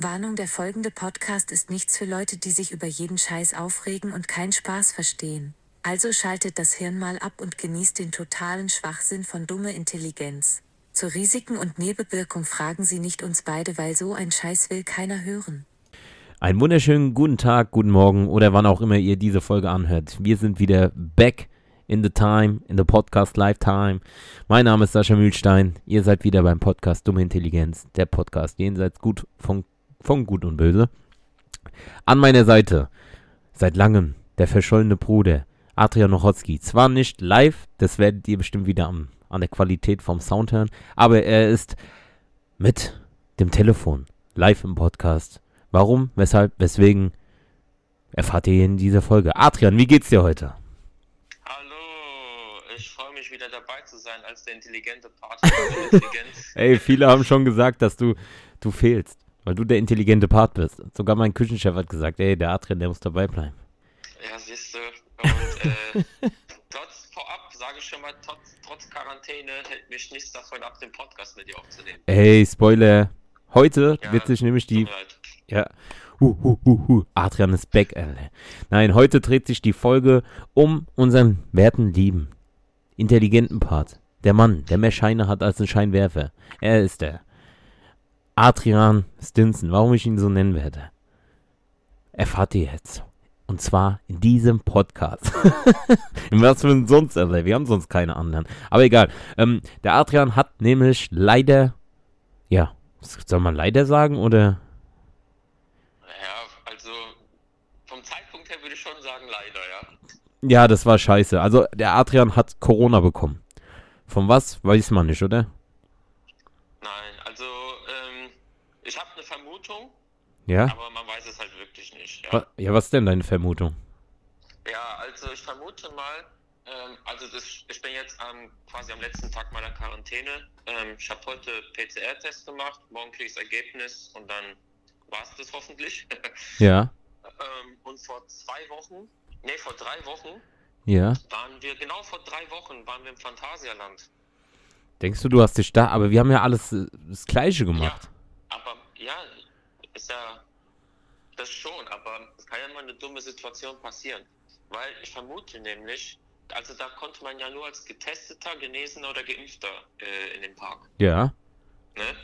Warnung, der folgende Podcast ist nichts für Leute, die sich über jeden Scheiß aufregen und keinen Spaß verstehen. Also schaltet das Hirn mal ab und genießt den totalen Schwachsinn von dumme Intelligenz. Zu Risiken und Nebenwirkung fragen Sie nicht uns beide, weil so ein Scheiß will keiner hören. Einen wunderschönen guten Tag, guten Morgen oder wann auch immer ihr diese Folge anhört. Wir sind wieder back in the time, in the podcast lifetime. Mein Name ist Sascha Mühlstein. Ihr seid wieder beim Podcast Dumme Intelligenz, der Podcast jenseits gut von, von Gut und Böse. An meiner Seite seit langem der verschollene Bruder Adrian Nochotzki. Zwar nicht live, das werdet ihr bestimmt wieder am an der Qualität vom Sound hören. Aber er ist mit dem Telefon live im Podcast. Warum, weshalb, weswegen erfahrt ihr in dieser Folge. Adrian, wie geht's dir heute? Hallo, ich freue mich wieder dabei zu sein als der intelligente Part. Ey, viele haben schon gesagt, dass du, du fehlst, weil du der intelligente Part bist. Sogar mein Küchenchef hat gesagt, ey, der Adrian, der muss dabei bleiben. Ja, siehst du. Und äh, sage ich schon mal, trotz, trotz Quarantäne hält mich nichts davon ab, den Podcast mit dir aufzunehmen. Hey, Spoiler. Heute ja, wird sich nämlich die. Ja. Uh, uh, uh, uh. Adrian ist back, Alter. Nein, heute dreht sich die Folge um unseren werten, lieben, intelligenten Part. Der Mann, der mehr Scheine hat als ein Scheinwerfer. Er ist der Adrian Stinson. Warum ich ihn so nennen werde, erfahrt ihr jetzt. Und zwar in diesem Podcast. in was für ein sonst, Alter. Wir haben sonst keine anderen. Aber egal. Ähm, der Adrian hat nämlich leider, ja, soll man leider sagen oder? Ja, also vom Zeitpunkt her würde ich schon sagen leider, ja. Ja, das war scheiße. Also der Adrian hat Corona bekommen. Von was? Weiß man nicht, oder? Nein, also ähm, ich habe eine Vermutung. Ja. Aber man weiß es halt wirklich nicht. Ja, ja was ist denn deine Vermutung? Ja, also ich vermute mal, ähm, also das, ich bin jetzt ähm, quasi am letzten Tag meiner Quarantäne. Ähm, ich habe heute PCR-Test gemacht, morgen kriege ich das Ergebnis und dann war es das hoffentlich. ja. Ähm, und vor zwei Wochen, nee, vor drei Wochen, ja. waren wir, genau vor drei Wochen waren wir im Phantasialand. Denkst du, du hast dich da, aber wir haben ja alles äh, das Gleiche gemacht. Ja, aber ja, ist ja das schon, aber es kann ja mal eine dumme Situation passieren. Weil ich vermute nämlich, also da konnte man ja nur als Getesteter, Genesener oder Geimpfter äh, in den Park. Ja. Ne?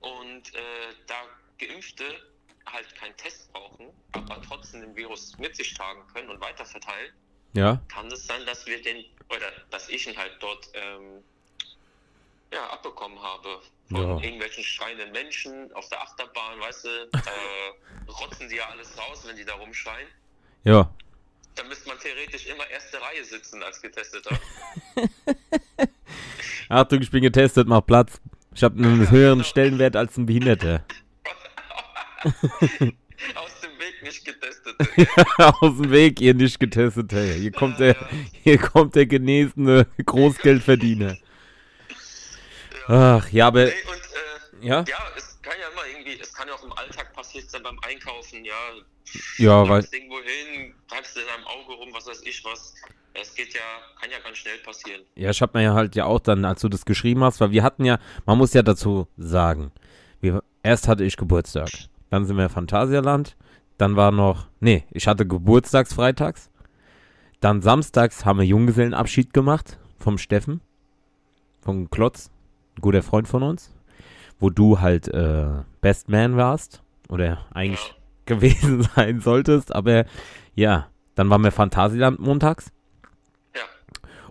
Und äh, da Geimpfte halt keinen Test brauchen, aber trotzdem den Virus mit sich tragen können und weiterverteilen, ja. kann es sein, dass wir den, oder dass ich ihn halt dort ähm, ja, abbekommen habe. Von ja. irgendwelchen schreienden Menschen auf der Achterbahn, weißt du, äh, rotzen die ja alles raus, wenn die da rumschreien. Ja. Da müsste man theoretisch immer erste Reihe sitzen als Getesteter. Achtung, ich bin getestet, mach Platz. Ich habe einen ja, höheren genau. Stellenwert als ein Behinderter. Aus dem Weg nicht getestet. Aus dem Weg, ihr nicht getestete. Hier kommt der, hier kommt der genesene Großgeldverdiener. Ach, ja, aber. Nee, und, äh, ja? ja, es kann ja immer irgendwie, es kann ja auch im Alltag passiert sein beim Einkaufen, ja. Ja, weil. irgendwo hin, treibst du in deinem Auge rum, was weiß ich was. Es geht ja, kann ja ganz schnell passieren. Ja, ich hab mir ja halt ja auch dann, als du das geschrieben hast, weil wir hatten ja, man muss ja dazu sagen, wir, erst hatte ich Geburtstag, dann sind wir in Phantasialand, dann war noch, nee, ich hatte Geburtstags freitags, dann samstags haben wir Junggesellenabschied gemacht vom Steffen, vom Klotz, guter Freund von uns, wo du halt äh, Best Man warst oder eigentlich gewesen sein solltest, aber ja, dann waren wir Phantasialand montags. Ja.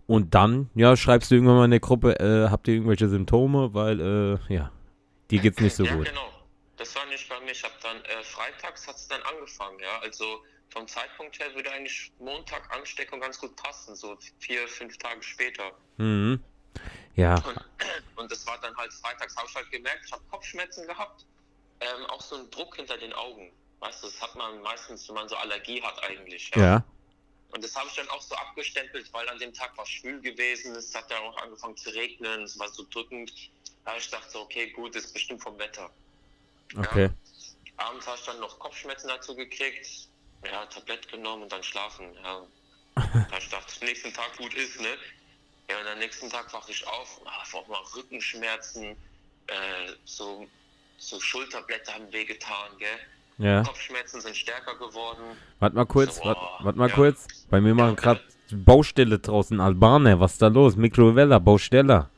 Und dann, ja, schreibst du irgendwann mal in der Gruppe, äh, habt ihr irgendwelche Symptome, weil, äh, ja, dir geht's nicht so ja, gut. genau. Das war nicht bei mir. Ich habe dann, äh, freitags hat es dann angefangen, ja. Also vom Zeitpunkt her würde eigentlich Montag Ansteckung ganz gut passen, so vier, fünf Tage später. Mhm. Ja. Und, und das war dann halt freitags, habe ich halt gemerkt, ich habe Kopfschmerzen gehabt, ähm, auch so einen Druck hinter den Augen. Weißt du, das hat man meistens, wenn man so Allergie hat eigentlich. Ja. ja. Und das habe ich dann auch so abgestempelt, weil an dem Tag war es schwül gewesen, es hat ja auch angefangen zu regnen, es war so drückend. Da ich dachte so, okay, gut, das ist bestimmt vom Wetter. Okay. Ja. Abends habe ich dann noch Kopfschmerzen dazu gekriegt, ja, Tablett genommen und dann schlafen. Ja. da ich dachte, nächsten Tag gut ist, ne? Ja, und am nächsten Tag wache ich auf, habe auch mal Rückenschmerzen, äh, so so Schulterblätter haben wehgetan, gell? Ja. Kopfschmerzen sind stärker geworden. Warte mal kurz, So, warte oh, wart mal ja. kurz. Bei mir machen Ja, gerade Baustelle draußen, Albaner. Was ist da los? Mikrowelle, Baustelle.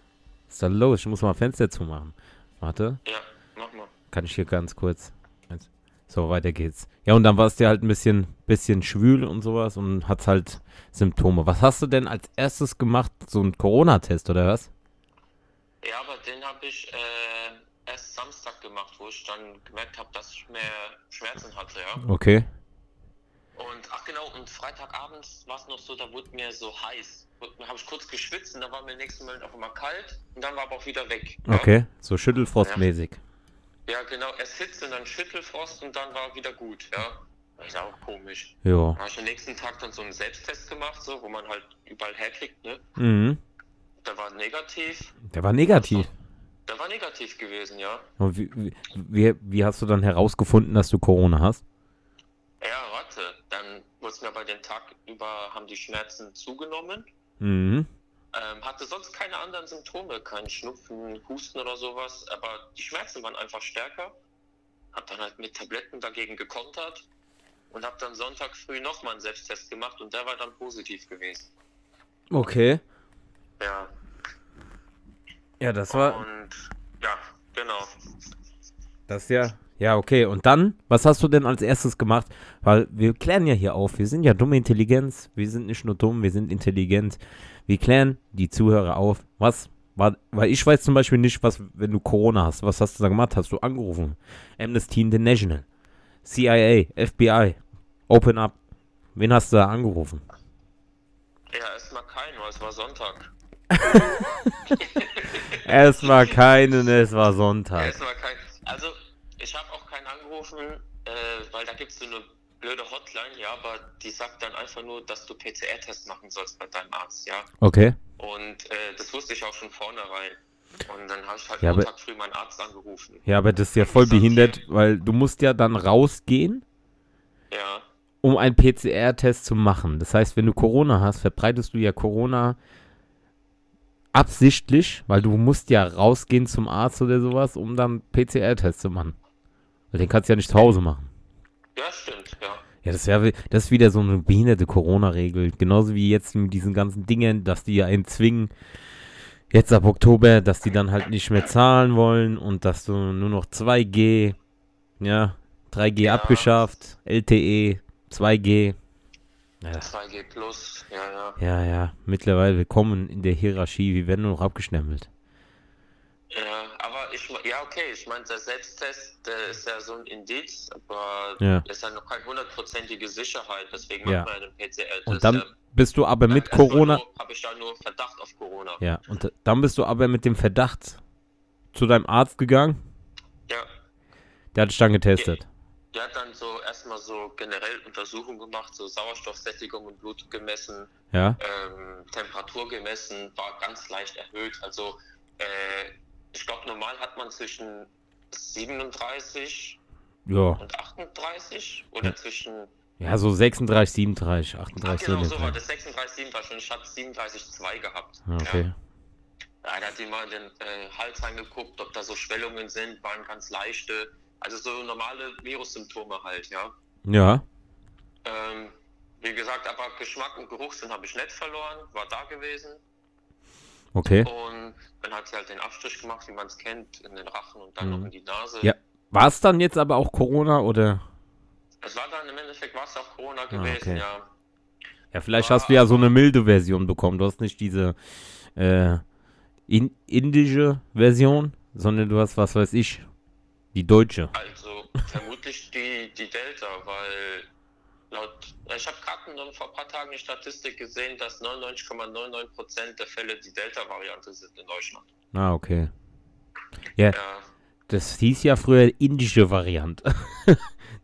Was ist da los? Ich muss mal Fenster zumachen. Warte, Ja, mach mal. kann ich hier ganz kurz. So, weiter geht's. Ja, und dann war es dir halt ein bisschen, bisschen schwül und sowas und hat's halt Symptome. Was hast du denn als erstes gemacht? So ein Corona-Test oder was? Ja, aber den habe ich äh, erst Samstag gemacht, wo ich dann gemerkt habe, dass ich mehr Schmerzen hatte, ja. Okay. Und ach genau, und Freitagabends war es noch so, da wurde mir so heiß. Da habe ich kurz geschwitzt und dann war mir nächsten Moment auf einmal kalt und dann war aber auch wieder weg. Ja? Okay, so Schüttelfrostmäßig. Ja, genau, erst Hitze und dann Schüttelfrost und dann war wieder gut, ja. Das ist auch komisch. Ja. Da habe ich am nächsten Tag dann so einen Selbsttest gemacht, so, wo man halt überall herkriegt, ne? Mhm. Der war negativ. Der war negativ. Der war negativ gewesen, ja. Und wie, wie- wie, wie hast du dann herausgefunden, dass du Corona hast? Ja, warte, dann wurde mir bei den Tag über, haben die Schmerzen zugenommen. Mhm. Ähm, hatte sonst keine anderen Symptome, kein Schnupfen, Husten oder sowas, aber die Schmerzen waren einfach stärker. Hab dann halt mit Tabletten dagegen gekontert und hab dann Sonntag früh nochmal einen Selbsttest gemacht und der war dann positiv gewesen. Okay. Ja, Ja, das war. und ja, genau. Das ja. Ja, okay. Und dann, was hast du denn als erstes gemacht? Weil wir klären ja hier auf. Wir sind ja dumme Intelligenz. Wir sind nicht nur dumm, wir sind intelligent. Wir klären die Zuhörer auf. Was war, weil ich weiß zum Beispiel nicht, was, wenn du Corona hast, was hast du da gemacht? Hast du angerufen? Amnesty International, CIA, FBI, Open Up. Wen hast du da angerufen? Ja, erstmal kein, weil es war Sonntag. Es war keinen, es war Sonntag. Erstmal kein. Also, ich habe auch keinen angerufen, äh, weil da gibt es so eine blöde Hotline, ja, aber die sagt dann einfach nur, dass du PCR-Test machen sollst bei deinem Arzt, ja. Okay. Und äh, das wusste ich auch schon vornherein. Und dann habe ich halt Ja, Montag früh meinen Arzt angerufen. Ja, aber das ist ja voll behindert, weil du musst ja dann rausgehen, Ja, um einen PCR-Test zu machen. Das heißt, wenn du Corona hast, verbreitest du ja Corona absichtlich, weil du musst ja rausgehen zum Arzt oder sowas, um dann PCR-Test zu machen. Weil den kannst du ja nicht zu Hause machen. Ja, stimmt, ja. Ja, das, wär, das ist wieder so eine behinderte Corona-Regel. Genauso wie jetzt mit diesen ganzen Dingen, dass die ja einen zwingen, jetzt ab Oktober, dass die dann halt nicht mehr zahlen wollen und dass du nur noch 2G, ja, 3G Ja. abgeschafft, LTE, 2G. Ja, 2G plus, ja, ja. ja, ja, mittlerweile willkommen in der Hierarchie, wir werden nur noch abgestempelt. Ja, aber ich, ja, okay, ich meine, der Selbsttest, der ist ja so ein Indiz, aber Ja. ist ja noch keine hundertprozentige Sicherheit, deswegen Ja. macht man den PCR-Test. Und dann ja. bist du aber mit Corona, Habe ich da nur Verdacht auf Corona. ja, und dann bist du aber mit dem Verdacht zu deinem Arzt gegangen, Ja. der hat dich dann getestet. Der hat dann so erstmal so generell Untersuchungen gemacht, so Sauerstoffsättigung im Blut gemessen, Ja, ähm, Temperatur gemessen, war ganz leicht erhöht. Also äh, ich glaube, normal hat man zwischen 37 ja. und 38 oder Ja. zwischen Ja, so 36, 37, 38 Ach, genau, so war das 36, 37 und ich hatte 37,2 gehabt. Ah, Okay. Ja. Ja, da hat die mal den äh, Hals angeguckt, ob da so Schwellungen sind, waren ganz leichte. Also so normale Virussymptome halt, ja. Ja, Ähm, wie gesagt, aber Geschmack und Geruchssinn habe ich nicht verloren, war da gewesen. Okay. Und dann hat sie halt den Abstrich gemacht, wie man es kennt, in den Rachen und dann Mhm. noch in die Nase. Ja. War es dann jetzt aber auch Corona oder? Es war dann im Endeffekt war es auch Corona Ah, gewesen, okay. ja. Ja, vielleicht War hast du ja so eine milde Version bekommen. Du hast nicht diese äh, in, indische Version, sondern du hast, was weiß ich, die deutsche. Also vermutlich die, die Delta, weil laut, ich habe gerade vor ein paar Tagen eine Statistik gesehen, dass 99,99% der Fälle die Delta-Variante sind in Deutschland. Ah, okay. Ja, Ja, das hieß ja früher indische Variante.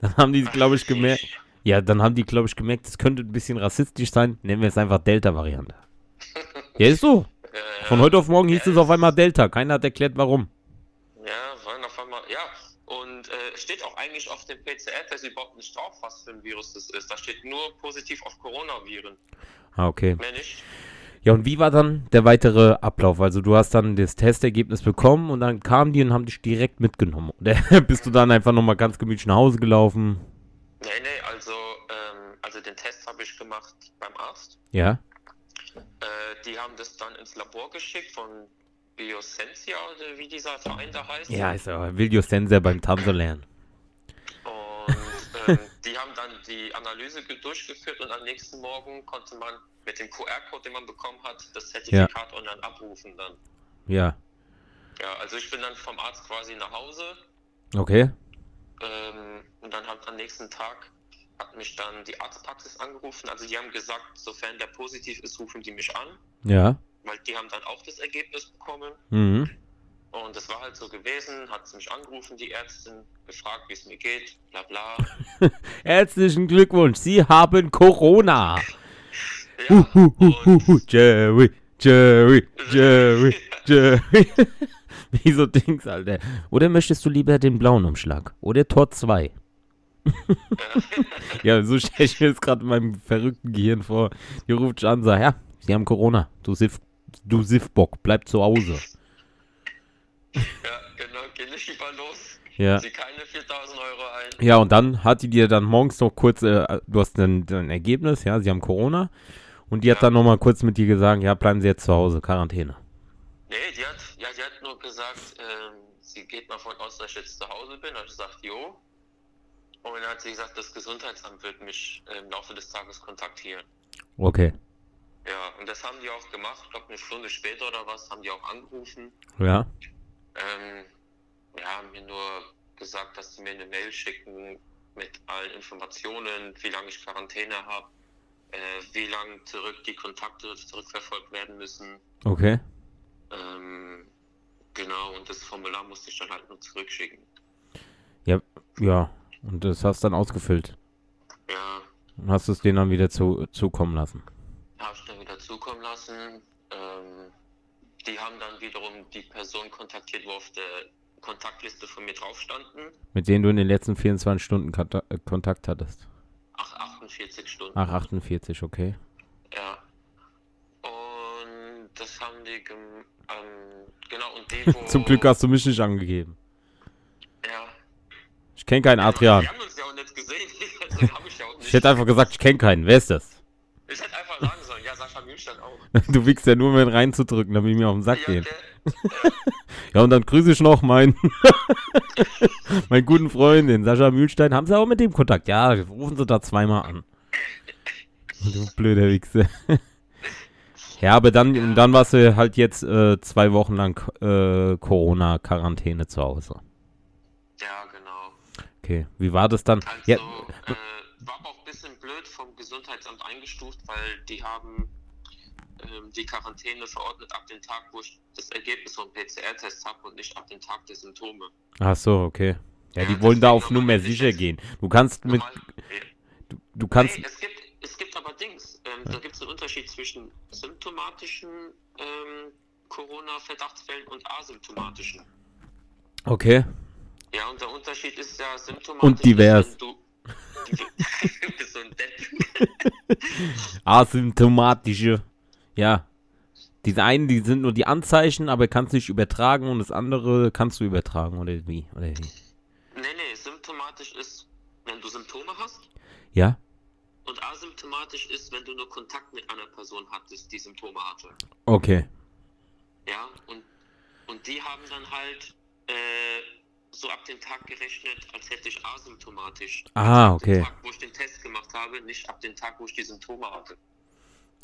dann haben die, glaube ich, gemerkt. Ja, dann haben die, glaube ich, gemerkt, das könnte ein bisschen rassistisch sein. Nennen wir es einfach Delta-Variante. Ja, ist so. Äh, Von heute auf morgen hieß Ja, es auf einmal Delta. Keiner hat erklärt, warum. Ja, waren auf einmal, ja. Und äh, steht auch eigentlich auf dem PCR-Test überhaupt nicht drauf, was für ein Virus das ist. Da steht nur positiv auf Coronaviren. Ah, okay. Mehr nicht. Ja, und wie war dann der weitere Ablauf? Also du hast dann das Testergebnis bekommen und dann kamen die und haben dich direkt mitgenommen. Oder bist du dann einfach nochmal ganz gemütlich nach Hause gelaufen? Nee, nee, also, ähm, also den Test habe ich gemacht beim Arzt. Ja. Äh, die haben das dann ins Labor geschickt von Biosensia oder wie dieser Verein da heißt. Ja, ist ja Video Sensor beim lernen. Und ähm, die haben dann die Analyse ge- durchgeführt und am nächsten Morgen konnte man mit dem QR-Code, den man bekommen hat, das Zertifikat online abrufen dann. Ja. Ja, also ich bin dann vom Arzt quasi nach Hause Okay. ähm, und dann hat am nächsten Tag hat mich dann die Arztpraxis angerufen. Also die haben gesagt, sofern der positiv ist, rufen die mich an, Ja. Weil die haben dann auch das Ergebnis bekommen. Mhm. Und das war halt so gewesen, hat sie mich angerufen, die Ärztin, gefragt, wie es mir geht, bla bla. Herzlichen Glückwunsch, Sie haben Corona. Ja, hu, und hu. Jerry, Jerry, Jerry, Jerry. Wie so Dings, Alter. Oder möchtest du lieber den blauen Umschlag? Oder Tor 2? ja, so stelle ich mir jetzt gerade in meinem verrückten Gehirn vor. Die ruft an und sagt, ja, Sie haben Corona. Du Siff, du Siffbock, bleib zu Hause. ja, genau, geh nicht lieber los. Ja. Sie keine 4000 Euro ein. Ja, und dann hat die dir dann morgens noch kurz, äh, du hast ein, ein Ergebnis, ja, sie haben Corona. Und die hat Ja. dann nochmal kurz mit dir gesagt, ja, bleiben Sie jetzt zu Hause, Quarantäne. Nee, die hat, ja, die hat nur gesagt, ähm, sie geht mal davon aus, dass ich jetzt zu Hause bin. Hab ich gesagt, jo. Und dann hat sie gesagt, das Gesundheitsamt wird mich äh, im Laufe des Tages kontaktieren. Okay. Ja, und das haben die auch gemacht. Ich glaube, eine Stunde später oder was, haben die auch angerufen. Ja. Ähm, ja, haben mir nur gesagt, dass sie mir eine Mail schicken mit allen Informationen, wie lange ich Quarantäne habe, äh, wie lange zurück die Kontakte zurückverfolgt werden müssen. Okay. Ähm, genau, und das Formular musste ich dann halt nur zurückschicken. Ja, ja. Und das hast dann ausgefüllt. Ja, Und hast es denen dann wieder zu, zukommen lassen. habe ich dann wieder zukommen lassen. Ähm, die haben dann wiederum die Person kontaktiert, wo auf der Kontaktliste von mir drauf standen. Mit denen du in den letzten 24 Stunden äh, Kontakt hattest. Ach, 48 Stunden. Ach, 48, okay. Ja. Und das haben die ähm, genau und die wo Zum Glück hast du mich nicht angegeben. ja. Ich kenne keinen Adrian. Wir haben uns ja auch nicht gesehen. Deswegen habe ich ja auch nicht. Ich hätte einfach gesagt, ich kenne keinen. Wer ist das? ich hätte einfach Mühlstein auch. Du wickst ja nur, um ihn reinzudrücken, damit ich mir auf den Sack Ja, gehen. der, Ja, und dann grüße ich noch meinen, meinen guten Freund, den Sascha Mühlstein. Haben sie auch mit dem Kontakt? Ja, rufen sie da zweimal an. Du blöder Wichse. Ja, aber dann, dann warst du halt jetzt äh, zwei Wochen lang äh, Corona-Quarantäne zu Hause. ja, genau. Okay, wie war das dann? Also, Ja, äh, war aber auch ein bisschen blöd vom Gesundheitsamt eingestuft, weil die haben ähm, die Quarantäne verordnet ab dem Tag, wo ich das Ergebnis vom PCR-Test habe und nicht ab dem Tag der Symptome. ach so, okay. Ja, die Ja, wollen da auf Nummer ich sicher gehen. Du kannst mit, du, du kannst, nee, es gibt, es gibt aber Dings. Ähm, Da gibt es einen Unterschied zwischen symptomatischen ähm, Corona-Verdachtsfällen und asymptomatischen. okay. Ja, und der Unterschied ist ja symptomatisch. Und divers. Du, du bist so ein Depp. asymptomatische. Ja. Diese einen, die sind nur die Anzeichen, aber kannst nicht übertragen und das andere kannst du übertragen oder wie? Oder wie? Nee, nee, symptomatisch ist, wenn du Symptome hast. Ja? Und asymptomatisch ist, wenn du nur Kontakt mit einer Person hattest, die Symptome hatte. Okay. Ja, und, und die haben dann halt äh, so ab dem Tag gerechnet, als hätte ich asymptomatisch. Ah, Also ab dem okay. Tag, wo ich den Test gemacht habe, nicht ab dem Tag, wo ich die Symptome hatte.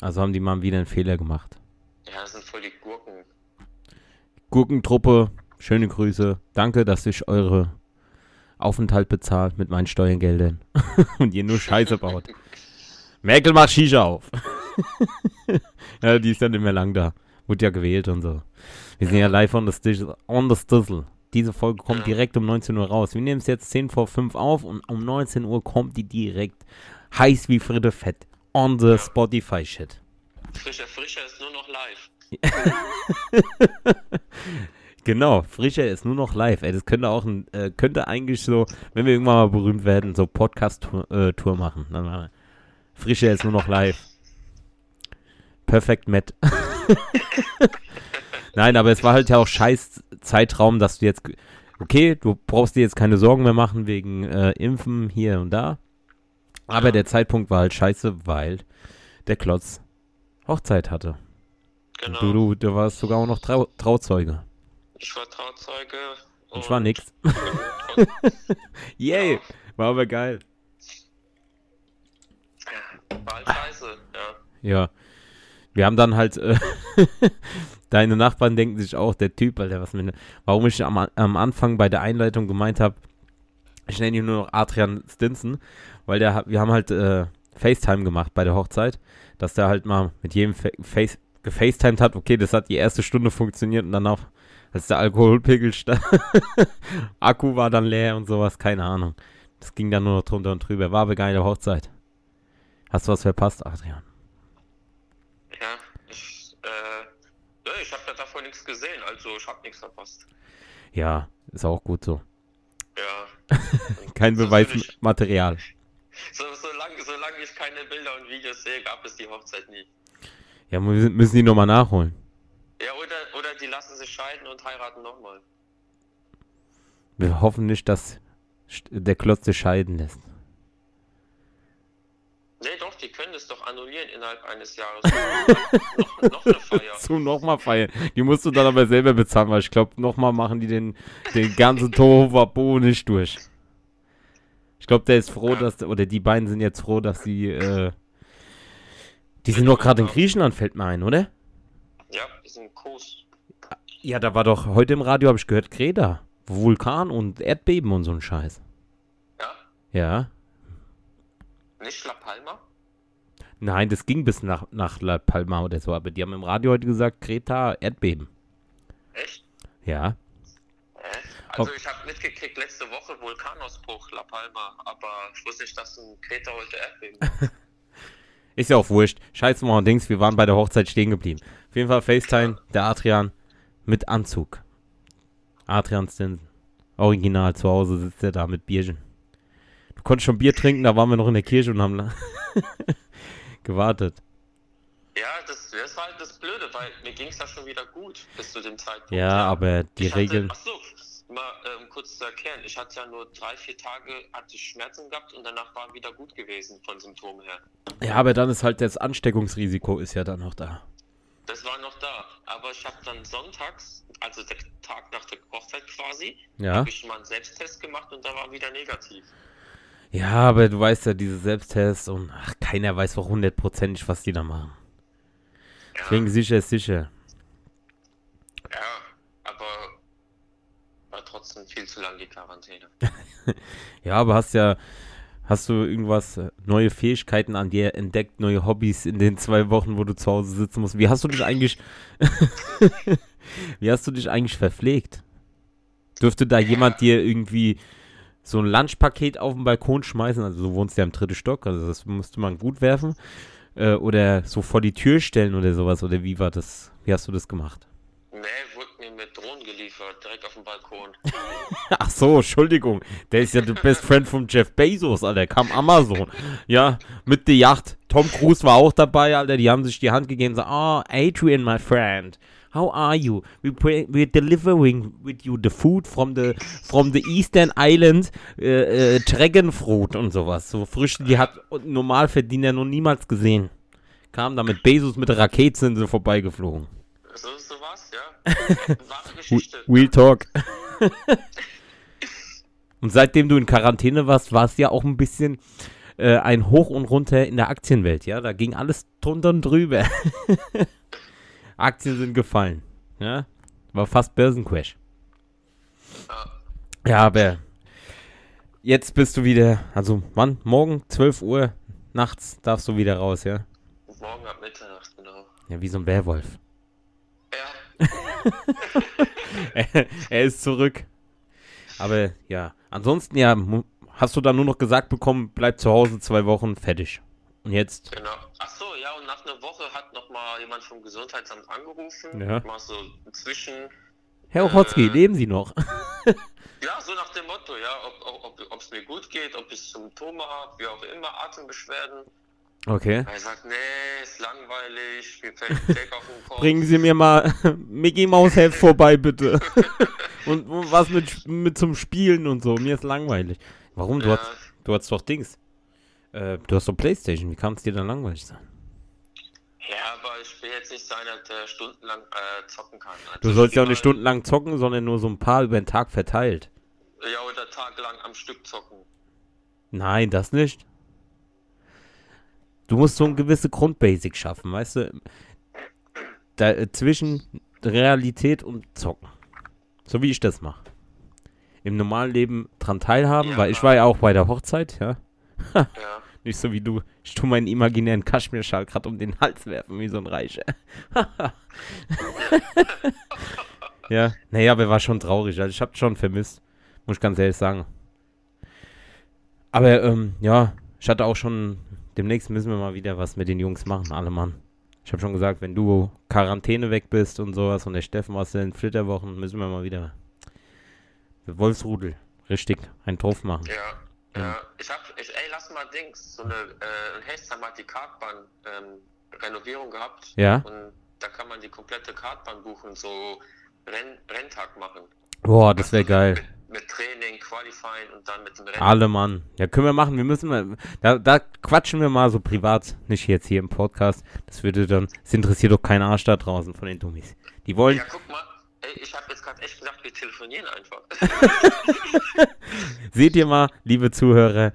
Also haben die mal wieder einen Fehler gemacht. Ja, das sind voll die Gurken. Gurkentruppe, schöne Grüße. Danke, dass ich eure Aufenthalt bezahlt mit meinen Steuergeldern und ihr nur Scheiße baut. Merkel macht Shisha auf. ja, die ist dann nicht mehr lang da. Wurde ja gewählt und so. Wir sind ja live on the, Stizzle, on the Stizzle. Diese Folge kommt direkt um 19 Uhr raus. Wir nehmen es jetzt 10 vor 5 auf und um 19 Uhr kommt die direkt heiß wie Fritte Fett on the Spotify Shit. Frischer, frischer ist nur noch live. Genau, Frischer ist nur noch live. Ey, das könnte auch ein, äh, könnte eigentlich so, wenn wir irgendwann mal berühmt werden, so Podcast-Tour äh, Tour machen. Dann mal, Frischer ist nur noch live. perfekt Matt. Nein, aber es war halt ja auch scheiß Zeitraum, dass du jetzt, okay, du brauchst dir jetzt keine Sorgen mehr machen wegen äh, Impfen hier und da. Aber der Zeitpunkt war halt scheiße, weil der Klotz Hochzeit hatte. Genau. Du, du, du warst sogar auch noch Trau Trauzeuge. Ich war Trauzeuge. Ich war nix. und- Yay! War aber geil. War halt scheiße, ja. Ja. Wir haben dann halt, äh, deine Nachbarn denken sich auch, der Typ, Alter, was mir, warum ich am, am Anfang bei der Einleitung gemeint habe, ich nenne ihn nur noch Adrian Stinson, weil der, wir haben halt äh, FaceTime gemacht bei der Hochzeit, dass der halt mal mit jedem Fa Face gefacetimed hat, okay, das hat die erste Stunde funktioniert und danach, als der Alkoholpegel stand, Akku war dann leer und sowas, keine Ahnung. Das ging dann nur noch drunter und drüber. War aber geile Hochzeit. Hast du was verpasst, Adrian? Ja, ich, äh, ich habe davon nichts gesehen, also ich habe nichts verpasst. Ja, ist auch gut so. Ja. Kein Beweismaterial. So, solange, solange ich keine Bilder und Videos sehe, gab es die Hochzeit nie. Ja, müssen müssen die nochmal nachholen. Ja, oder, oder die lassen sich scheiden und heiraten nochmal. Wir hoffen nicht, dass der Klotz sich scheiden lässt. Doch, die können es doch annullieren innerhalb eines Jahres. noch, noch eine Feier. So, nochmal feiern. Die musst du dann aber selber bezahlen, weil ich glaube, nochmal machen die den, den ganzen Tohuwabo nicht durch. Ich glaube, der ist froh, Ja. dass, oder die beiden sind jetzt froh, dass sie, äh, die sind doch gerade in Griechenland, fällt mir ein, oder? Ja, die sind Kurs. Ja, da war doch, heute im Radio habe ich gehört, Kreta. Vulkan und Erdbeben und so ein Scheiß. Ja? Ja. Nicht La Palma? Nein, das ging bis nach, nach La Palma oder so, aber die haben im Radio heute gesagt, Kreta, Erdbeben. Echt? Ja. Hä? Also ich habe mitgekriegt, letzte Woche Vulkanausbruch La Palma, aber ich wusste nicht, dass in Kreta heute Erdbeben. Ist ja auch wurscht. Scheiß mal und Dings, wir waren bei der Hochzeit stehen geblieben. Auf jeden Fall FaceTime, der Adrian mit Anzug. Adrian Stinson. Original, zu Hause sitzt er da mit Bierchen. Du konntest schon Bier trinken, da waren wir noch in der Kirche und haben gewartet. Ja, das, das war halt das Blöde, weil mir ging es ja schon wieder gut bis zu dem Zeitpunkt. Ja, aber die ich Regeln. Ach so, mal ähm, kurz zu erklären. Ich hatte ja nur drei, vier Tage hatte ich Schmerzen gehabt und danach war wieder gut gewesen von Symptomen her. Ja, aber dann ist halt das Ansteckungsrisiko ist ja dann noch da. Das war noch da. Aber ich habe dann sonntags, also der Tag nach der Hochzeit quasi, Ja. habe ich mal einen Selbsttest gemacht und da war wieder negativ. Ja, aber du weißt ja, diese Selbsttests und ach, keiner weiß doch hundertprozentig, was die da machen. Ja, Deswegen sicher ist sicher. ja, aber war trotzdem viel zu lang die Quarantäne. Ja, aber hast ja, hast du irgendwas, äh, neue Fähigkeiten an dir entdeckt, neue Hobbys in den zwei Wochen, wo du zu Hause sitzen musst? Wie hast du dich eigentlich, wie hast du dich eigentlich verpflegt? Dürfte da jemand dir irgendwie so ein Lunchpaket auf den Balkon schmeißen? Also du wohnst ja im dritten Stock, also das müsste man gut werfen. Äh, oder so vor die Tür stellen oder sowas, oder wie war das, wie hast du das gemacht? Nee, wurde mir mit Drohnen geliefert, direkt auf dem Balkon. Ach so, Entschuldigung. Der ist ja der Best Friend von Jeff Bezos, Alter. Kam Amazon. Ja, mit der Yacht. Tom Cruise war auch dabei, Alter. Die haben sich die Hand gegeben. So, oh, Adrian, my friend. How are you? We pray, we're delivering with you the food from the from the Eastern Island äh, äh, Dragon Fruit und sowas. So Früchte, die hat Normalverdiener noch niemals gesehen. Kam da mit Bezos mit der Rakete sind sie vorbeigeflogen. So, so war's, ja. Wahre Geschichte. Real Talk. und seitdem du in Quarantäne warst, war es ja auch ein bisschen äh, ein Hoch und Runter in der Aktienwelt, ja? Da ging alles drunter und drüber. Aktien sind gefallen, ja? War fast Börsencrash. Ja. Aber jetzt bist du wieder, also wann? Morgen, 12 Uhr nachts darfst du wieder raus, ja? Morgen ab Mitternacht, genau. Ja, wie so ein Werwolf. Ja, er, er ist zurück. Aber ja, ansonsten ja, hast du dann nur noch gesagt bekommen, bleib zu Hause zwei Wochen, fertig. Und jetzt, genau. Ach so, ja, nach einer Woche hat noch mal jemand vom Gesundheitsamt angerufen. Ja. Mal so zwischen, Herr Ochotski, Äh. leben Sie noch? ja, so nach dem Motto, ja, ob es ob, ob, mir gut geht, ob ich Symptome habe, wie auch immer, Atembeschwerden. Okay. Er sagt, nee, ist langweilig, mir fällt ein Deck auf den Kopf. Bringen Sie mir mal Mickey Mouse Heft vorbei, bitte. und, und was mit, mit zum Spielen und so. Mir ist langweilig. Warum? Du, Ja. hast, du hast doch Dings. Äh, du hast doch Playstation. Wie kann es dir dann langweilig sein? Aber ich will jetzt nicht sein, der stundenlang äh, zocken kann. Also Du sollst ja auch ich nicht stundenlang zocken, sondern nur so ein paar über den Tag verteilt. Ja, oder tagelang am Stück zocken. Nein, das nicht. Du musst so eine gewisse Grundbasic schaffen, weißt du? Da, äh, zwischen Realität und Zocken. So wie ich das mache. Im normalen Leben dran teilhaben, Ja, weil ich war ja auch bei der Hochzeit, ja. Ja. Nicht so wie du. Ich tu meinen imaginären Kaschmirschal gerade um den Hals werfen, wie so ein Reicher. ja, naja, aber war schon traurig. Also ich hab schon vermisst. Muss ich ganz ehrlich sagen. Aber, ähm, ja, ich hatte auch schon. Demnächst müssen wir mal wieder was mit den Jungs machen, alle Mann. Ich habe schon gesagt, wenn du Quarantäne weg bist und sowas und der Steffen was in Flitterwochen, müssen wir mal wieder. Wolfsrudel. Richtig, einen drauf machen. Ja, ja. Ich hab, ich, ey, lass mal Dings, so eine, äh, in Hestheim hat die Kartbahn ähm, Renovierung gehabt. Ja? Und da kann man die komplette Kartbahn buchen, so Renn, Renntag machen. Boah, das wäre Also geil. Mit, mit Training, Qualifying und dann mit dem Rennen. Alle Mann. Ja, können wir machen. Wir müssen mal. Da, da quatschen wir mal so privat. Nicht jetzt hier im Podcast. Das würde dann. Es interessiert doch keinen Arsch da draußen von den Dummies. Die wollen. Ja, guck mal, ey, ich habe jetzt gerade echt gesagt, wir telefonieren einfach. Seht ihr mal, liebe Zuhörer.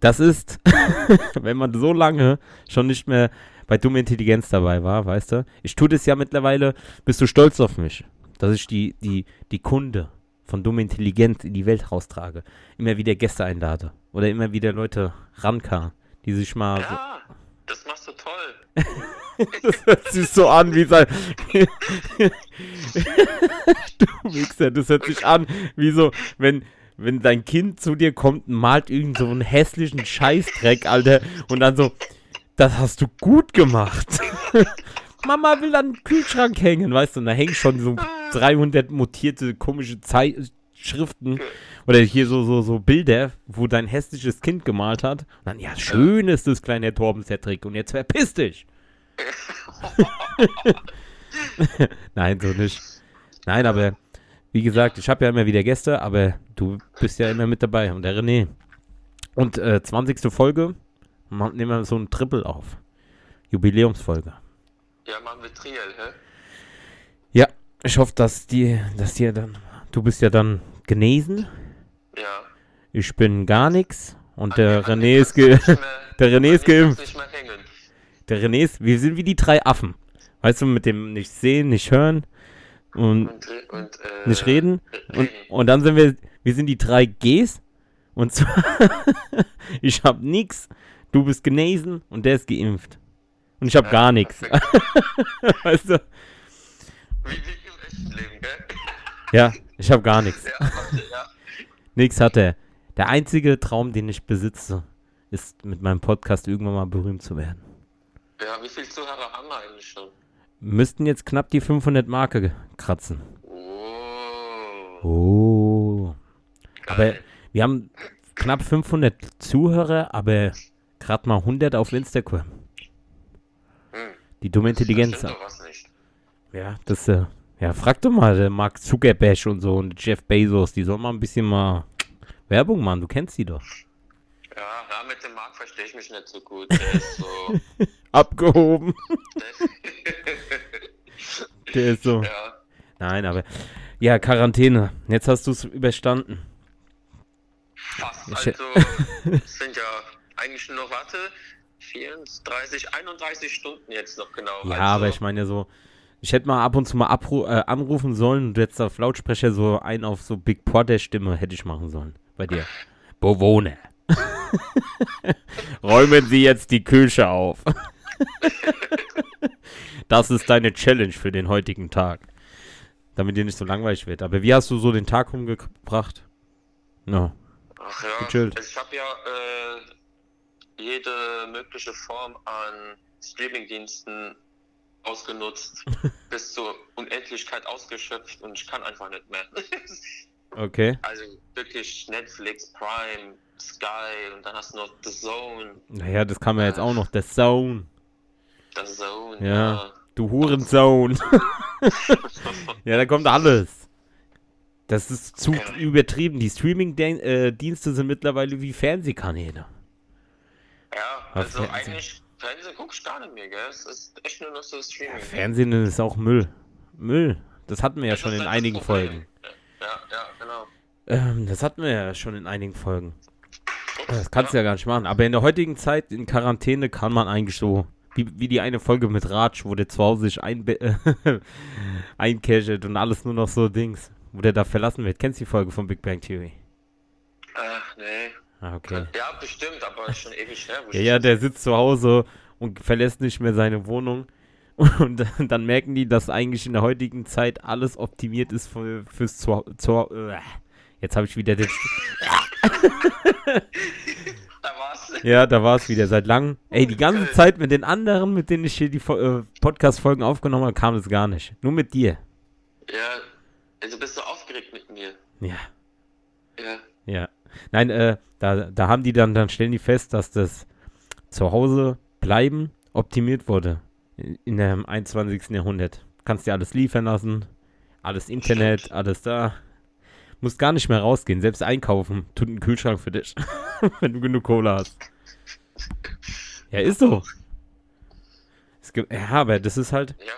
Das ist, wenn man so lange schon nicht mehr bei dumme Intelligenz dabei war, weißt du? Ich tue das ja mittlerweile. Bist du stolz auf mich, dass ich die, die, die Kunde von dumme Intelligenz in die Welt raustrage? Immer wieder Gäste einlade. Oder immer wieder Leute rankamen, die sich mal so. ja, das machst du toll. Das hört sich so an wie sein. du Wichser, das hört sich an wie so, wenn, wenn dein Kind zu dir kommt und malt irgend so einen hässlichen Scheißdreck, Alter, und dann so, das hast du gut gemacht. Mama will an den Kühlschrank hängen, weißt du, und da hängen schon so 300 mutierte komische Zeitschriften oder hier so, so, so Bilder, wo dein hässliches Kind gemalt hat. Und dann, ja, schön ist das kleine Torben Cedric und jetzt verpiss dich. Nein, so nicht. Nein, aber wie gesagt, ich habe ja immer wieder Gäste, aber du bist ja immer mit dabei und der René. Und äh, 20. Folge, ma- nehmen wir so ein Triple auf. Jubiläumsfolge. Ja, machen wir Triel, hä? Ja, ich hoffe, dass die, dass dir dann, du bist ja dann genesen, Ja. ich bin gar nix und der An René mir ist, der René ist geimpft. Der René ist, wir sind wie die drei Affen. Weißt du, mit dem nicht sehen, nicht hören und Und, und, äh, nicht reden. Und, und dann sind wir, wir sind die drei Gs. Und zwar, ich hab nix, du bist genesen und der ist geimpft. Und ich hab Ja, gar nichts. Weißt du? Wie, wie im echten Leben, gell? Ja, ich hab gar nichts. Ja, ja. Nix hat er. Der einzige Traum, den ich besitze, ist mit meinem Podcast irgendwann mal berühmt zu werden. Ja, wie viele Zuhörer haben wir eigentlich schon? Müssten jetzt knapp die 500 Marke kratzen. Oh. Oh. Aber geil. wir haben knapp 500 Zuhörer, aber gerade mal 100 auf Instagram. Hm, Die dumme das Intelligenz. stimmt doch was nicht. Ja, das, äh, ja, frag doch mal, der Mark Zuckerberg und so und Jeff Bezos, die sollen mal ein bisschen mal Werbung machen, du kennst die doch. Ja, ja, mit dem Marc verstehe ich mich nicht so gut. Der ist so. Abgehoben. der, ist so. ja, Nein, aber, ja, Quarantäne. Jetzt hast du es überstanden. fast. Also, es sind ja eigentlich nur noch, warte, 34, 31 Stunden jetzt noch genau. Ja, also, aber ich meine ja so, ich hätte mal ab und zu mal abru äh, anrufen sollen und jetzt auf Lautsprecher so einen auf so Big Porter Stimme hätte ich machen sollen. Bei dir. Bewohner. Räumen Sie jetzt die Küche auf. das ist deine Challenge für den heutigen Tag. Damit dir nicht so langweilig wird. Aber wie hast du so den Tag rumgebracht? No. Ach ja, Gechillt. also ich habe ja äh, jede mögliche Form an Streamingdiensten ausgenutzt, bis zur Unendlichkeit ausgeschöpft und ich kann einfach nicht mehr. Okay. Also wirklich Netflix, Prime, Sky und dann hast du noch The Zone. Naja, das kam ja jetzt auch noch. Der Zone. The Zone, Ja. ja. Du Hurensohn. ja, da kommt alles. Das ist zu Ja. übertrieben. Die Streaming-Dienste sind mittlerweile wie Fernsehkanäle. Ja, also Fernsehen. eigentlich Fernsehen guck ich gar nicht mehr, gell? Es ist echt nur noch so Streaming. Fernsehen ist auch Müll. Müll. Das hatten wir ja Das schon in halt einigen. Folgen. Ja, ja, genau. Ähm, das hatten wir ja schon in einigen Folgen. Das kannst du ja gar nicht machen. Aber in der heutigen Zeit in Quarantäne kann man eigentlich so, wie, wie die eine Folge mit Ratsch, wo der zu Hause sich einbe- eincashet und alles nur noch so Dings, wo der da verlassen wird. Kennst du die Folge von Big Bang Theory? Ach, nee. Ah, okay. Ja, bestimmt, aber schon ewig her. Ja, ja, der sitzt zu Hause und verlässt nicht mehr seine Wohnung. Und dann, dann merken die, dass eigentlich in der heutigen Zeit alles optimiert ist für, fürs zu, zu äh, Jetzt habe ich wieder den. Da war's. Ja, da war es wieder seit langem. Ey, die ganze Zeit mit den anderen, mit denen ich hier die äh, Podcast-Folgen aufgenommen habe, kam es gar nicht. Nur mit dir. Ja, also bist du aufgeregt mit mir. Ja, Ja. ja. Nein, äh, da, da haben die dann, dann stellen die fest, dass das Zuhause bleiben optimiert wurde. In, in dem 21. Jahrhundert. Kannst dir alles liefern lassen. Alles Internet, Stimmt. alles da. Musst gar nicht mehr rausgehen. Selbst einkaufen tut ein Kühlschrank für dich. wenn du genug Cola hast. Ja, ist so. Es gibt, ja, aber das ist halt, Ja.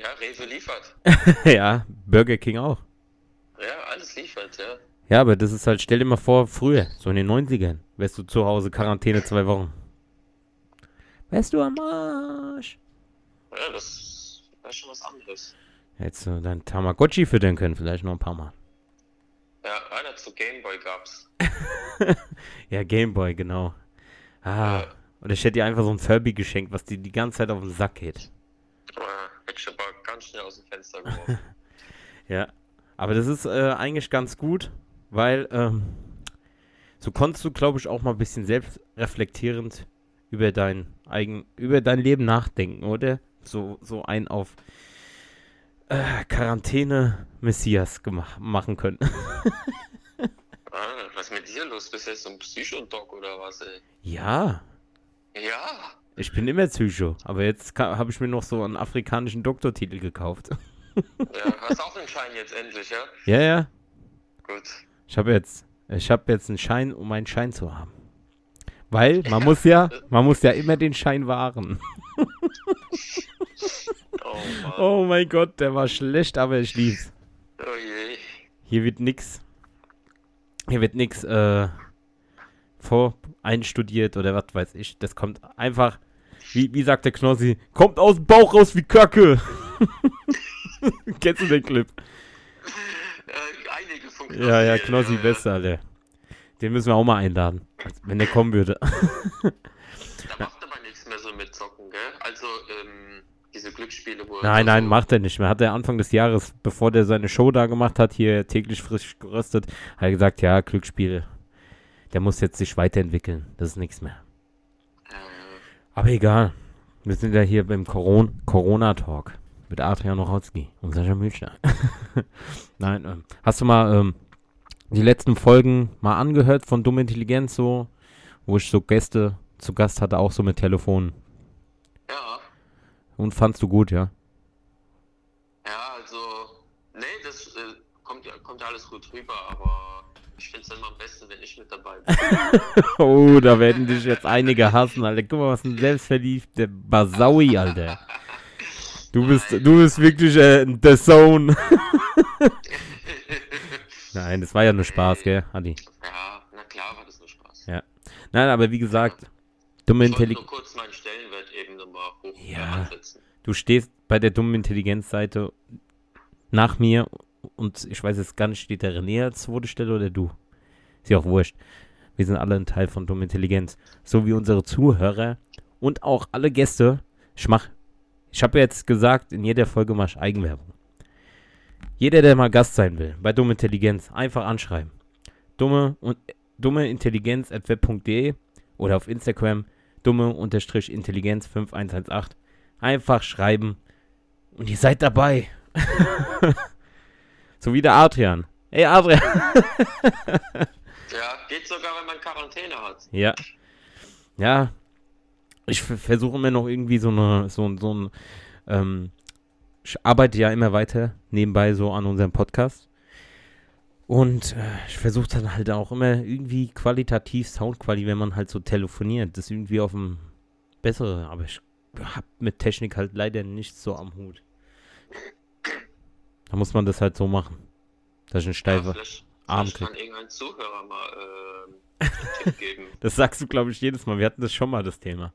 Ja, Rewe liefert. ja, Burger King auch. Ja, alles liefert, ja. Ja, aber das ist halt, stell dir mal vor, früher, so in den 90ern, wärst du zu Hause, Quarantäne zwei Wochen. Wärst du am Arsch. Ja, das ist schon was anderes. Hättest du dein Tamagotchi füttern können, vielleicht noch ein paar Mal. Ja, einer zu Gameboy gab's. Ja, Gameboy, genau. Ah, Ja. und ich hätte dir einfach so ein Furby geschenkt, was dir die ganze Zeit auf den Sack geht. Ja, hätte ich aber ganz schnell aus dem Fenster geworfen. Ja, aber das ist äh, eigentlich ganz gut, weil ähm, so konntest du, glaube ich, auch mal ein bisschen selbstreflektierend über dein eigen, über dein Leben nachdenken, oder? So, so ein auf äh, Quarantäne-Messias machen können. ah, was ist mit dir los? Bist du jetzt so ein Psychodoc oder was, ey? ja, Ja. ich bin immer Psycho, aber jetzt habe ich mir noch so einen afrikanischen Doktortitel gekauft. Ja, hast auch einen Schein jetzt endlich, ja? ja, ja, Gut. ich habe jetzt, ich habe jetzt einen Schein, um einen Schein zu haben. Weil man muss ja, man muss ja immer den Schein wahren. Oh mein Gott, der war schlecht, aber ich lieb's. Oh je. Hier wird nix. Hier wird nix äh, vor einstudiert oder was weiß ich. Das kommt einfach, wie, wie sagt der Knossi, kommt aus dem Bauch raus wie Kacke. Kennst du den Clip? Äh, einige von Ja, ja, Knossi, Knossi, bester, Alter. Den müssen wir auch mal einladen, wenn der kommen würde. Da macht aber nichts mehr so mit Zocken, gell? Also, ähm, diese Glücksspiele, wo er Nein, so- nein, macht er nicht mehr. Hat er Anfang des Jahres, bevor der seine Show da gemacht hat, hier täglich frisch geröstet, hat er gesagt, ja, Glücksspiel, der muss jetzt sich weiterentwickeln. Das ist nichts mehr. Ja. Aber egal. Wir sind ja hier beim Coron Corona-Talk mit Adrian Rochotzki und Sascha Mühlstein. Nein, ähm, hast du mal ähm, die letzten Folgen mal angehört von Dumme Intelligenz so, wo ich so Gäste zu Gast hatte, auch so mit Telefon. Und fandst du gut, ja? Ja, also, nee, das äh, kommt, ja, kommt ja alles gut rüber, aber ich finde es immer am besten, wenn ich mit dabei bin. Oh, da werden dich jetzt einige hassen, Alter. Guck mal, was ein selbstverliebter Basaui, Alter. Du bist, du bist wirklich äh, The Zone. Nein, das war ja nur Spaß, gell, Adi? ja, na klar war das nur Spaß. Ja. Nein, aber wie gesagt, dumme Ich wollte nur Intelligenz. kurz meinen nochmal hoch Ja. Du stehst bei der dummen Intelligenzseite nach mir und ich weiß jetzt gar nicht, steht der René als zweite Stelle oder du? Ist ja auch wurscht. Wir sind alle ein Teil von dumme Intelligenz. So wie unsere Zuhörer und auch alle Gäste. Ich mach, ich habe jetzt gesagt, in jeder Folge mache ich Eigenwerbung. Jeder, der mal Gast sein will, bei dumme Intelligenz, einfach anschreiben. Dumme und dumme Intelligenz web.de oder auf Instagram dumme Intelligenz 5118 Einfach schreiben. Und ihr seid dabei. so wie der Adrian. Ey, Adrian. Ja, geht sogar, wenn man Quarantäne hat. Ja. Ja. Ich versuche immer noch irgendwie so eine, so, ein- so ein, ähm, ich arbeite ja immer weiter nebenbei so an unserem Podcast. Und äh, ich versuche dann halt auch immer irgendwie qualitativ Soundqualität, wenn man halt so telefoniert, das irgendwie auf dem bessere, aber ich hab mit Technik halt leider nichts so am Hut. Da muss man das halt so machen. Dass ich einen Ja, steife vielleicht, Arm kann irgendein Zuhörer mal ähm, einen Tipp geben. Das sagst du, glaube ich, jedes Mal. Wir hatten das schon mal, das Thema.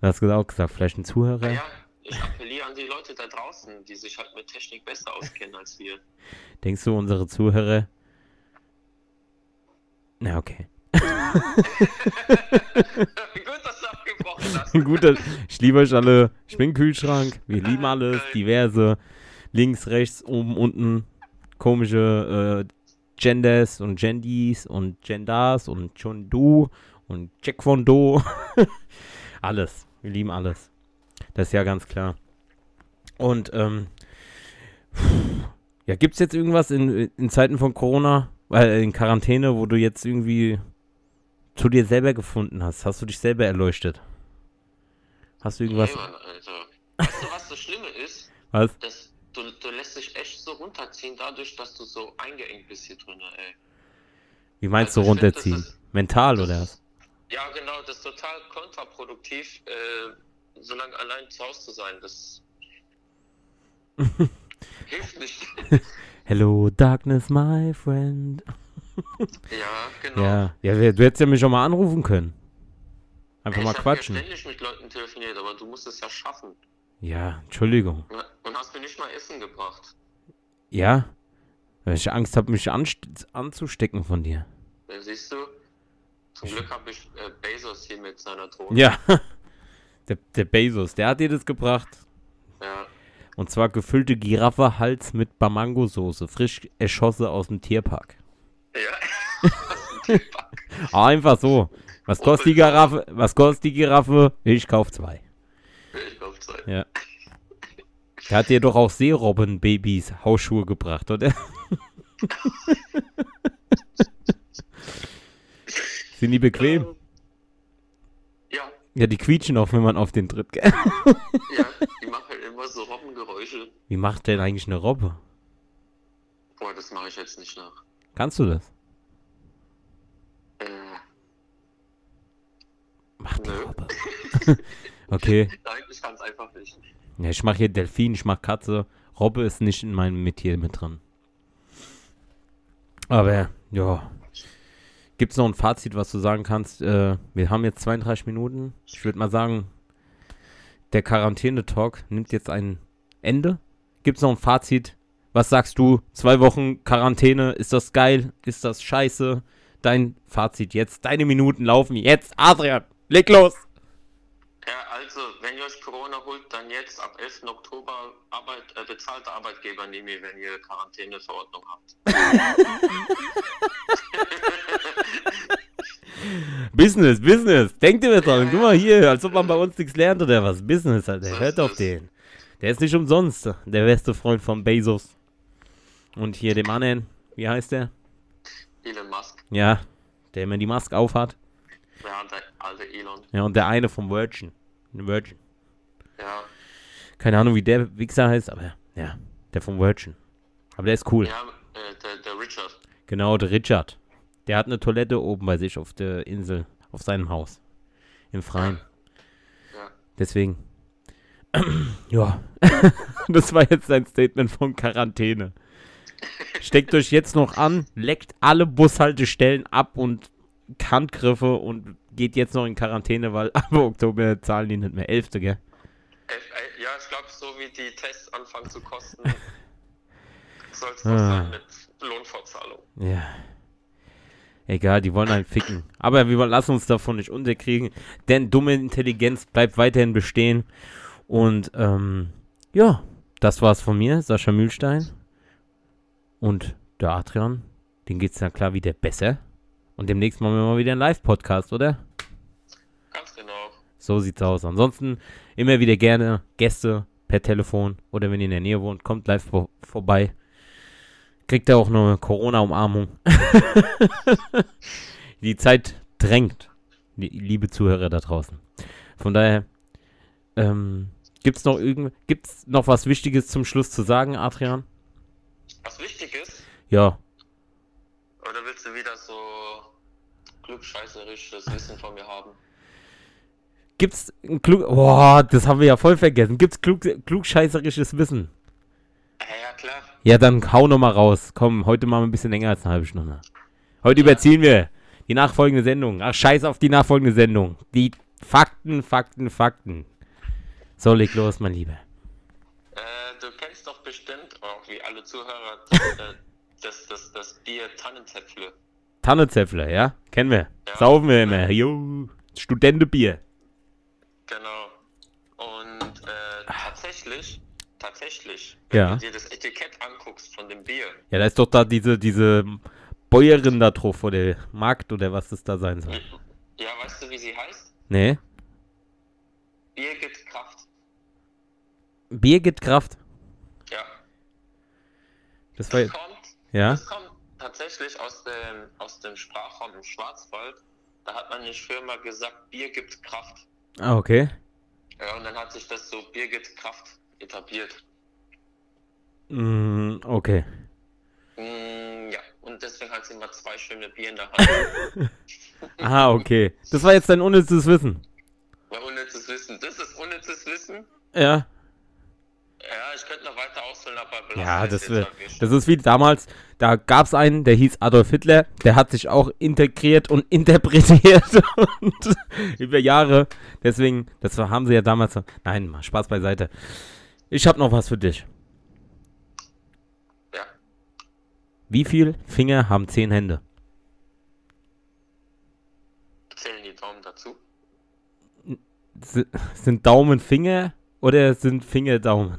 Du hast auch gesagt, vielleicht ein Zuhörer. Naja, ich appelliere an die Leute da draußen, die sich halt mit Technik besser auskennen als wir. Denkst du, unsere Zuhörer. Na, okay. Gut, dass du abgebrochen hast. Gut, dass- ich liebe euch alle. Ich bin Kühlschrank. Wir lieben alles. Diverse. Links, rechts, oben, unten. Komische äh, Genders und Gendis und Genders und John Do und Jack von Do. alles. Wir lieben alles. Das ist ja ganz klar. Und, ähm. Ja, gibt's jetzt irgendwas in, in Zeiten von Corona, äh, in Quarantäne, wo du jetzt irgendwie zu dir selber gefunden hast? Hast du dich selber erleuchtet? Hast du irgendwas? Nee, Mann, Alter. Weißt du, was das Schlimme ist? Was? Das, du, du lässt dich echt so runterziehen, dadurch, dass du so eingeengt bist hier drin, ey. Wie meinst du Also find, runterziehen? das ist- Mental das oder was? Ja, genau, das ist total kontraproduktiv, äh, so lange allein zu Hause zu sein. Das hilft nicht. Hello, Darkness, my friend. Ja, genau. Ja, ja, du hättest ja mich schon mal anrufen können. Einfach ich mal quatschen. Ja ständig mit Leuten telefoniert, aber du musst es ja schaffen. Ja, Entschuldigung. Und hast mir nicht mal Essen gebracht. Ja? Weil ich Angst habe, mich anzustecken von dir. Ja, siehst du? Zum Glück habe ich äh, Bezos hier mit seiner Drohne. Ja. Der, der Bezos, der hat dir das gebracht. Ja. Und zwar gefüllte Giraffe Hals mit Bamango-Soße, frisch erschossen aus dem Tierpark. Ja. Einfach so. Was kostet die Giraffe? Was kostet die Giraffe? Ich kauf zwei. ich glaube zwei. Ja. Der hat dir doch auch Seerobben-Babys Hausschuhe gebracht, oder? Sind die bequem? Ja, die quietschen auch, wenn man auf den tritt, gell? ja, die machen halt immer so Robbengeräusche. Wie macht denn eigentlich eine Robbe? Boah, das mache ich jetzt nicht nach. Kannst du das? Äh, Macht Nö. Robbe. okay. nein, ich kann es einfach nicht. Ja, ich mache hier Delfin, ich mache Katze. Robbe ist nicht in meinem Metier mit drin. Aber, ja. Gibt es noch ein Fazit, was du sagen kannst? Äh, wir haben jetzt 32 Minuten. Ich würde mal sagen, der Quarantäne-Talk nimmt jetzt ein Ende. Gibt es noch ein Fazit? Was sagst du? Zwei Wochen Quarantäne, ist das geil? Ist das scheiße? Dein Fazit jetzt. Deine Minuten laufen jetzt. Adrian, leg los! Ja, also, wenn ihr euch Corona holt, dann jetzt ab 11. Oktober Arbeit, äh, bezahlte Arbeitgeber nehmen ihr, wenn ihr Quarantäneverordnung habt. Business, Business. Denkt ihr dran. Guck mal hier, als ob man bei uns nichts lernt oder was. Business, Alter. Hört auf den. Der ist nicht umsonst. Der beste Freund von Bezos. Und hier dem anderen, wie heißt der? Elon Musk, Ja, der immer die Maske aufhat. ja, der alte Elon. Ja, und der eine vom Virgin. Virgin. Ja, Keine Ahnung, wie der Wichser heißt, aber ja, der vom Virgin. Aber der ist cool. ja äh, der, der Richard. Genau, der Richard. Der hat eine Toilette oben bei sich auf der Insel, auf seinem Haus. Im Freien. Ja. Deswegen. ja. das war jetzt sein Statement von Quarantäne. Steckt euch jetzt noch an, leckt alle Bushaltestellen ab und Handgriffe und geht jetzt noch in Quarantäne, weil ab Oktober zahlen die nicht mehr. Elfte, gell? Äh, ja, ich glaube, so wie die Tests anfangen zu kosten, soll es Ah. sein mit Lohnfortzahlung. Ja. Egal, die wollen einen ficken. Aber wir lassen uns davon nicht unterkriegen, denn dumme Intelligenz bleibt weiterhin bestehen. Und ähm, ja, das war's von mir, Sascha Mühlstein. Und der Adrian, den geht's dann klar wieder besser. Und demnächst machen wir mal wieder einen Live-Podcast, oder? Ganz genau. So sieht's aus. Ansonsten immer wieder gerne Gäste per Telefon oder wenn ihr in der Nähe wohnt, kommt live vor vorbei. Kriegt er auch eine Corona-Umarmung. die Zeit drängt, liebe Zuhörer da draußen. Von daher, ähm, gibt's noch irgend, gibt's noch was Wichtiges zum Schluss zu sagen, Adrian? Was wichtig ist, Ja, oder willst du wieder so klugscheißerisches Wissen von mir haben? gibt's ein klug, boah, das haben wir ja voll vergessen. Gibt's klug, klugscheißerisches Wissen? Ja, ja, klar. Ja, dann hau noch mal raus. Komm, heute machen wir ein bisschen länger als eine halbe Stunde. Heute überziehen wir die nachfolgende Sendung. Ach, scheiß auf die nachfolgende Sendung. Die Fakten, Fakten, Fakten. So, leg los, mein Lieber. Äh, du kennst doch bestimmt, auch wie alle Zuhörer, das, äh, das, das, das Bier Tannenzäpfle. Tannezäpfler, ja? Kennen wir. Ja. Saufen wir immer. Jo, Studentenbier. Genau. Und äh, tatsächlich, tatsächlich, Ja. wenn du dir das Etikett anguckst von dem Bier, Ja, da ist doch da diese, diese Bäuerin da drauf vor der Markt oder was das da sein soll. ja, weißt du, wie sie heißt? Nee? Birgit Kraft. Bier gibt Kraft. Ja. Das war Das kommt, ja? das kommt tatsächlich aus dem, aus dem Sprachraum im Schwarzwald. Da hat man nicht früher mal gesagt, Bier gibt Kraft. Ah, okay. Ja, und dann hat sich das so Bier gibt Kraft etabliert. Mm, okay. Mm, ja, und deswegen hat sie immer zwei schöne Bier in der Hand. Ah, okay. Das war jetzt dein unnützes Wissen. Weil unnützes Wissen, das ist unnützes Wissen. Ja. Ja, ich könnte noch weiter ausholen, aber Ja, das, wär, wirklich. das ist wie damals, da gab es einen, der hieß Adolf Hitler, der hat sich auch integriert und interpretiert und über Jahre. Deswegen, das haben sie ja damals. Nein, mal Spaß beiseite. Ich habe noch was für dich. Ja, Wie viel Finger haben zehn Hände? zählen die Daumen dazu. S sind Daumen Finger oder sind Finger Daumen?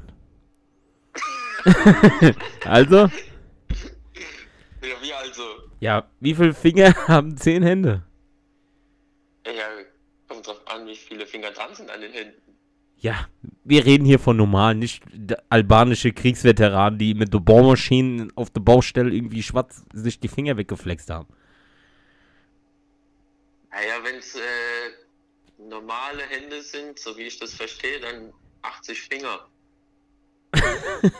also, Ja, wie also? ja, wie viele Finger haben zehn Hände? Ja, kommt drauf an, wie viele Finger dran sind an den Händen. Ja, wir reden hier von normalen, nicht albanische Kriegsveteranen, die mit der Bohrmaschinen auf der Baustelle irgendwie schwarz sich die Finger weggeflext haben. Naja, wenn es äh, normale Hände sind, so wie ich das verstehe, dann 80 Finger.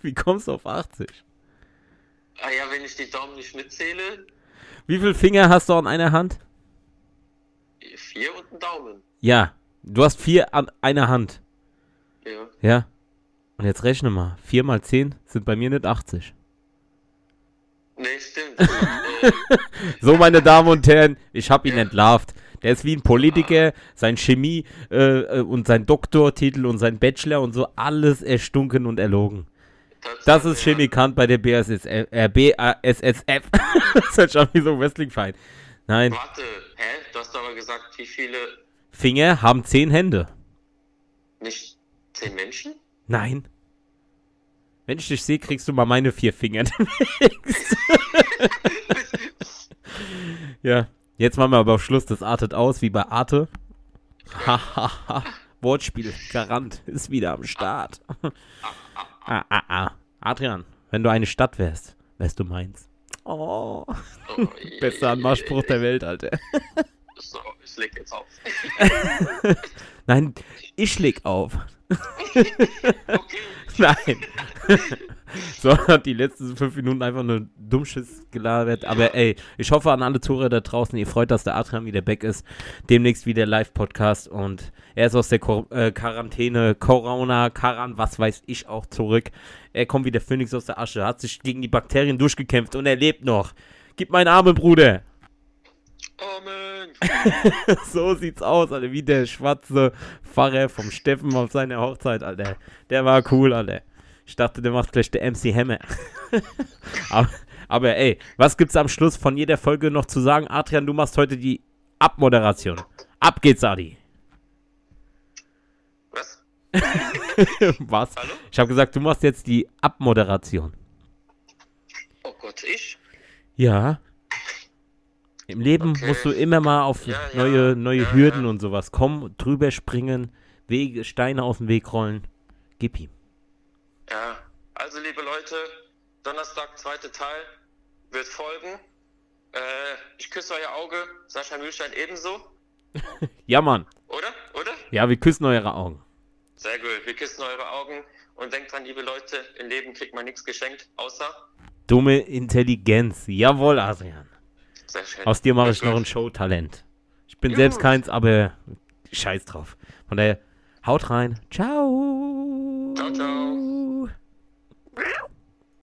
Wie kommst du auf 80? Ah ja, wenn ich die Daumen nicht mitzähle, Wie viele Finger hast du an einer Hand? vier und ein Daumen. Ja, du hast vier an einer Hand. Ja. Ja. Und jetzt rechne mal. 4 mal 10 sind bei mir nicht 80. Nee, stimmt. äh, So, meine Damen und Herren, ich habe ihn entlarvt. Der ist wie ein Politiker, sein Chemie äh, äh, und sein Doktortitel und sein Bachelor und so, alles erstunken und erlogen. Das ist ja. Chemikant bei der BASSF. Äh, BASSF. das ist schon wie so ein Wrestling-Fight. Nein, Warte, hä? Du hast aber gesagt, wie viele, Finger haben 10 Hände. nicht zehn Menschen? Nein. Wenn ich dich sehe, kriegst du mal meine vier Finger. ja, jetzt machen wir aber auf Schluss. Das artet aus wie bei Arte. Hahaha. Wortspiel, Garant, ist wieder am Start. ah, ah, ah. Adrian, wenn du eine Stadt wärst, wärst du meins. Oh, Oh, bester Anmachspruch der Welt, Alter. So, ich leg jetzt auf. Nein, ich leg auf. Okay. Nein. so hat die letzten fünf Minuten einfach nur Dummschiss gelabert. Aber ey, ich hoffe an alle Zuhörer da draußen, ihr freut, dass der Adrian wieder back ist. Demnächst wieder Live-Podcast und er ist aus der Quar äh, Quarantäne, Corona, Karan, was weiß ich auch zurück. Er kommt wie der Phönix aus der Asche, hat sich gegen die Bakterien durchgekämpft und er lebt noch. Gib meinen Arme, Bruder. So sieht's aus, Alter. Wie der schwarze Pfarrer vom Steffen auf seiner Hochzeit, Alter. Der war cool, Alter. Ich dachte, der macht gleich der MC Hammer. aber, aber ey, was gibt's am Schluss von jeder Folge noch zu sagen? Adrian, du machst heute die Abmoderation. Ab geht's, Adi. Was? was? Hallo? Ich habe gesagt, du machst jetzt die Abmoderation. Oh Gott, ich? Ja. Im Leben Okay. musst du immer mal auf Ja, neue, neue ja, Hürden ja. und sowas kommen, drüber springen, Wege, Steine aus dem Weg rollen. Gib ihm. Ja, also liebe Leute, Donnerstag, zweiter Teil, wird folgen. Äh, ich küsse euer Auge, Sascha Mühlstein ebenso, Ja, Mann. oder? Oder? Ja, wir küssen eure Augen. Sehr gut, wir küssen eure Augen und denkt dran, liebe Leute, im Leben kriegt man nichts geschenkt, außer. Dumme Intelligenz. Jawohl, Adrian. Sehr schön. Aus dir mache ich noch ein Showtalent. Ich bin Gut. selbst keins, aber scheiß drauf. Von daher, haut rein. Ciao. Ciao, ciao.